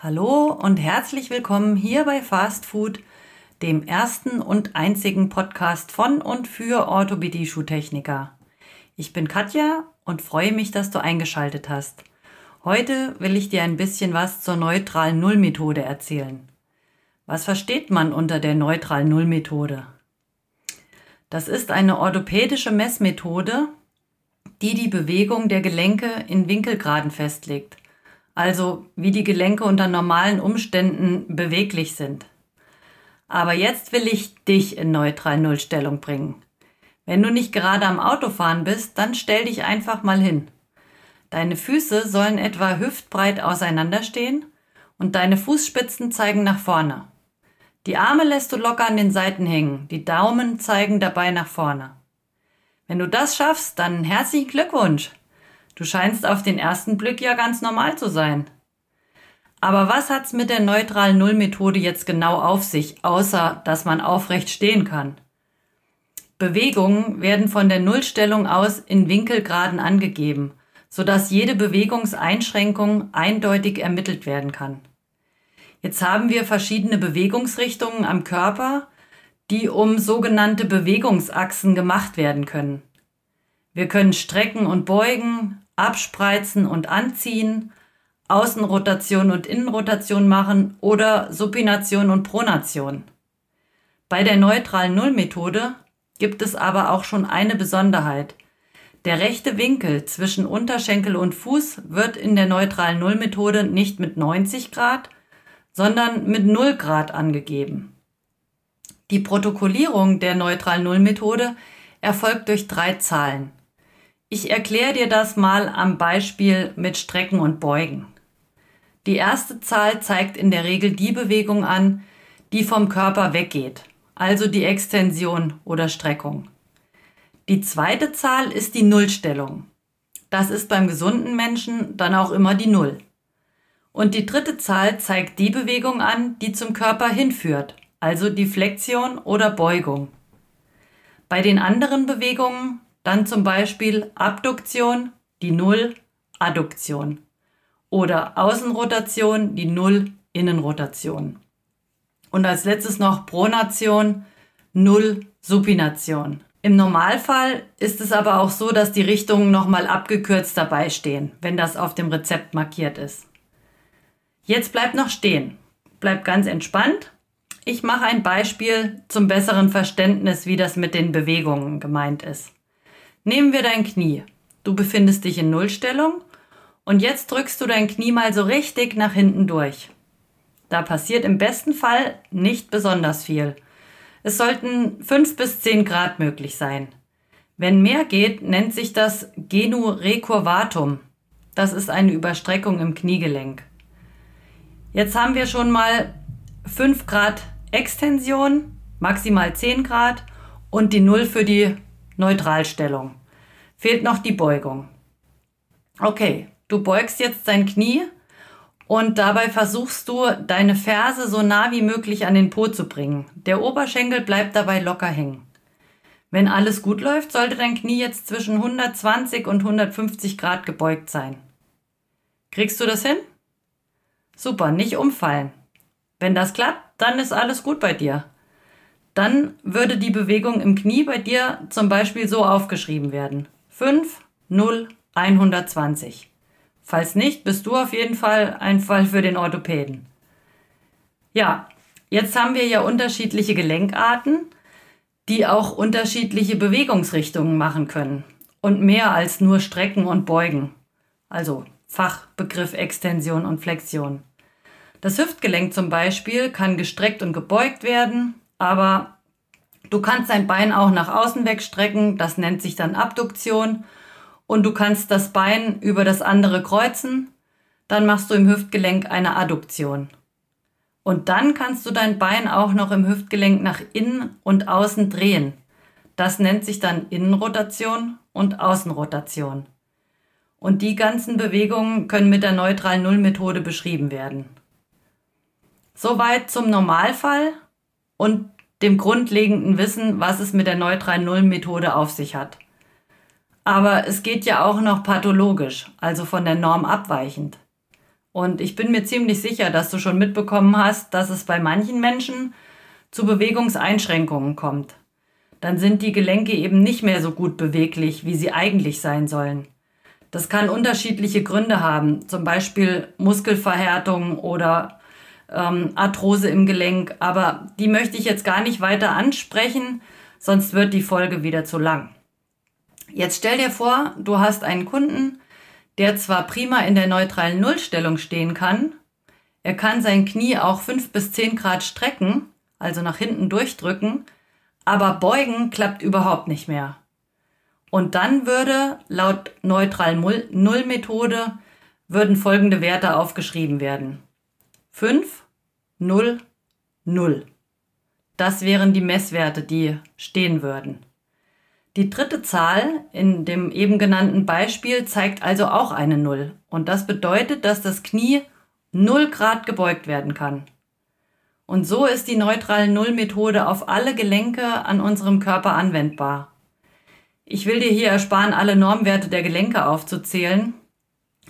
Hallo und herzlich willkommen hier bei Fast Food, dem ersten und einzigen Podcast von und für Orthopädie-Schuhtechniker. Ich bin Katja und freue mich, dass du eingeschaltet hast. Heute will ich dir ein bisschen was zur neutralen Nullmethode erzählen. Was versteht man unter der neutralen Nullmethode? Das ist eine orthopädische Messmethode, die die Bewegung der Gelenke in Winkelgraden festlegt – also wie die Gelenke unter normalen Umständen beweglich sind. Aber jetzt will ich dich in neutral Nullstellung bringen. Wenn du nicht gerade am Autofahren bist, dann stell dich einfach mal hin. Deine Füße sollen etwa hüftbreit auseinanderstehen und deine Fußspitzen zeigen nach vorne. Die Arme lässt du locker an den Seiten hängen, die Daumen zeigen dabei nach vorne. Wenn du das schaffst, dann herzlichen Glückwunsch. Du scheinst auf den ersten Blick ja ganz normal zu sein. Aber was hat's mit der neutralen Nullmethode jetzt genau auf sich, außer dass man aufrecht stehen kann? Bewegungen werden von der Nullstellung aus in Winkelgraden angegeben, sodass jede Bewegungseinschränkung eindeutig ermittelt werden kann. Jetzt haben wir verschiedene Bewegungsrichtungen am Körper, die um sogenannte Bewegungsachsen gemacht werden können. Wir können strecken und beugen, abspreizen und anziehen, Außenrotation und Innenrotation machen oder Supination und Pronation. Bei der neutralen Nullmethode gibt es aber auch schon eine Besonderheit. Der rechte Winkel zwischen Unterschenkel und Fuß wird in der neutralen Nullmethode nicht mit 90 Grad, sondern mit 0 Grad angegeben. Die Protokollierung der neutralen Nullmethode erfolgt durch drei Zahlen. Ich erkläre dir das mal am Beispiel mit Strecken und Beugen. Die erste Zahl zeigt in der Regel die Bewegung an, die vom Körper weggeht, also die Extension oder Streckung. Die zweite Zahl ist die Nullstellung. Das ist beim gesunden Menschen dann auch immer die Null. Und die dritte Zahl zeigt die Bewegung an, die zum Körper hinführt, also die Flexion oder Beugung. Bei den anderen Bewegungen dann zum Beispiel Abduktion, die Null, Adduktion. Oder Außenrotation, die Null, Innenrotation. Und als letztes noch Pronation, Null, Supination. Im Normalfall ist es aber auch so, dass die Richtungen nochmal abgekürzt dabei stehen, wenn das auf dem Rezept markiert ist. Jetzt bleibt noch stehen. Bleib ganz entspannt. Ich mache ein Beispiel zum besseren Verständnis, wie das mit den Bewegungen gemeint ist. Nehmen wir dein Knie. Du befindest dich in Nullstellung und jetzt drückst du dein Knie mal so richtig nach hinten durch. Da passiert im besten Fall nicht besonders viel. Es sollten 5 bis 10 Grad möglich sein. Wenn mehr geht, nennt sich das Genu recurvatum. Das ist eine Überstreckung im Kniegelenk. Jetzt haben wir schon mal 5 Grad Extension, maximal 10 Grad und die 0 für die Neutralstellung. Fehlt noch die Beugung. Okay, du beugst jetzt dein Knie und dabei versuchst du, deine Ferse so nah wie möglich an den Po zu bringen. Der Oberschenkel bleibt dabei locker hängen. Wenn alles gut läuft, sollte dein Knie jetzt zwischen 120 und 150 Grad gebeugt sein. Kriegst du das hin? Super, nicht umfallen. Wenn das klappt, dann ist alles gut bei dir dann würde die Bewegung im Knie bei dir zum Beispiel so aufgeschrieben werden. 5, 0, 120. Falls nicht, bist du auf jeden Fall ein Fall für den Orthopäden. Ja, jetzt haben wir ja unterschiedliche Gelenkarten, die auch unterschiedliche Bewegungsrichtungen machen können und mehr als nur Strecken und Beugen. Also Fachbegriff Extension und Flexion. Das Hüftgelenk zum Beispiel kann gestreckt und gebeugt werden, aber du kannst dein Bein auch nach außen wegstrecken, das nennt sich dann Abduktion. Und du kannst das Bein über das andere kreuzen, dann machst du im Hüftgelenk eine Adduktion. Und dann kannst du dein Bein auch noch im Hüftgelenk nach innen und außen drehen. Das nennt sich dann Innenrotation und Außenrotation. Und die ganzen Bewegungen können mit der neutralen Nullmethode beschrieben werden. Soweit zum Normalfall und dem grundlegenden Wissen, was es mit der neutralen Null-Methode auf sich hat. Aber es geht ja auch noch pathologisch, also von der Norm abweichend. Und ich bin mir ziemlich sicher, dass du schon mitbekommen hast, dass es bei manchen Menschen zu Bewegungseinschränkungen kommt. Dann sind die Gelenke eben nicht mehr so gut beweglich, wie sie eigentlich sein sollen. Das kann unterschiedliche Gründe haben, zum Beispiel Muskelverhärtung oder ähm, Arthrose im Gelenk, aber die möchte ich jetzt gar nicht weiter ansprechen, sonst wird die Folge wieder zu lang. Jetzt stell dir vor, du hast einen Kunden, der zwar prima in der neutralen Nullstellung stehen kann, er kann sein Knie auch fünf bis zehn Grad strecken, also nach hinten durchdrücken, aber beugen klappt überhaupt nicht mehr. Und dann würde laut neutralen Null-Methode würden folgende Werte aufgeschrieben werden. 5, 0, 0. Das wären die Messwerte, die stehen würden. Die dritte Zahl in dem eben genannten Beispiel zeigt also auch eine Null. Und das bedeutet, dass das Knie 0 Grad gebeugt werden kann. Und so ist die neutrale Null-Methode auf alle Gelenke an unserem Körper anwendbar. Ich will dir hier ersparen, alle Normwerte der Gelenke aufzuzählen.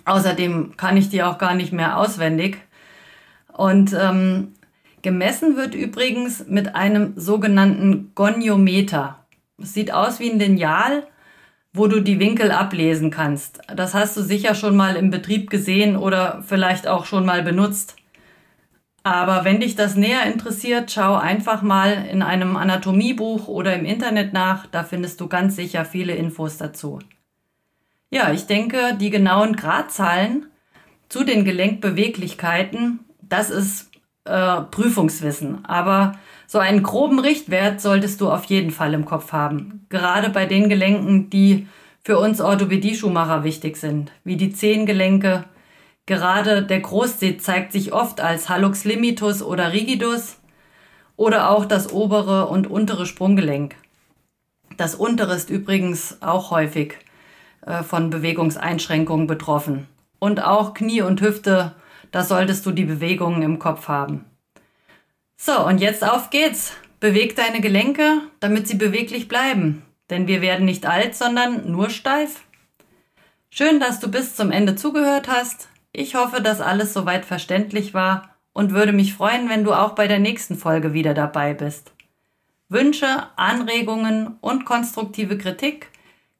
Außerdem kann ich die auch gar nicht mehr auswendig. Und ähm, gemessen wird übrigens mit einem sogenannten Goniometer. Es sieht aus wie ein Lineal, wo du die Winkel ablesen kannst. Das hast du sicher schon mal im Betrieb gesehen oder vielleicht auch schon mal benutzt. Aber wenn dich das näher interessiert, schau einfach mal in einem Anatomiebuch oder im Internet nach, da findest du ganz sicher viele Infos dazu. Ja, ich denke, die genauen Gradzahlen zu den Gelenkbeweglichkeiten, das ist äh, Prüfungswissen. Aber so einen groben Richtwert solltest du auf jeden Fall im Kopf haben. Gerade bei den Gelenken, die für uns Orthopädie-Schuhmacher wichtig sind, wie die Zehengelenke. Gerade der Großzeh zeigt sich oft als Hallux limitus oder rigidus oder auch das obere und untere Sprunggelenk. Das untere ist übrigens auch häufig äh, von Bewegungseinschränkungen betroffen. Und auch Knie und Hüfte, da solltest du die Bewegungen im Kopf haben. So, und jetzt auf geht's. Beweg deine Gelenke, damit sie beweglich bleiben. Denn wir werden nicht alt, sondern nur steif. Schön, dass du bis zum Ende zugehört hast. Ich hoffe, dass alles soweit verständlich war und würde mich freuen, wenn du auch bei der nächsten Folge wieder dabei bist. Wünsche, Anregungen und konstruktive Kritik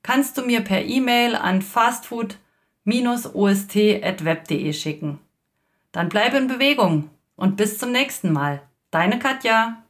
kannst du mir per E-Mail an fastfood-ost.web.de schicken. Dann bleib in Bewegung und bis zum nächsten Mal. Deine Katja.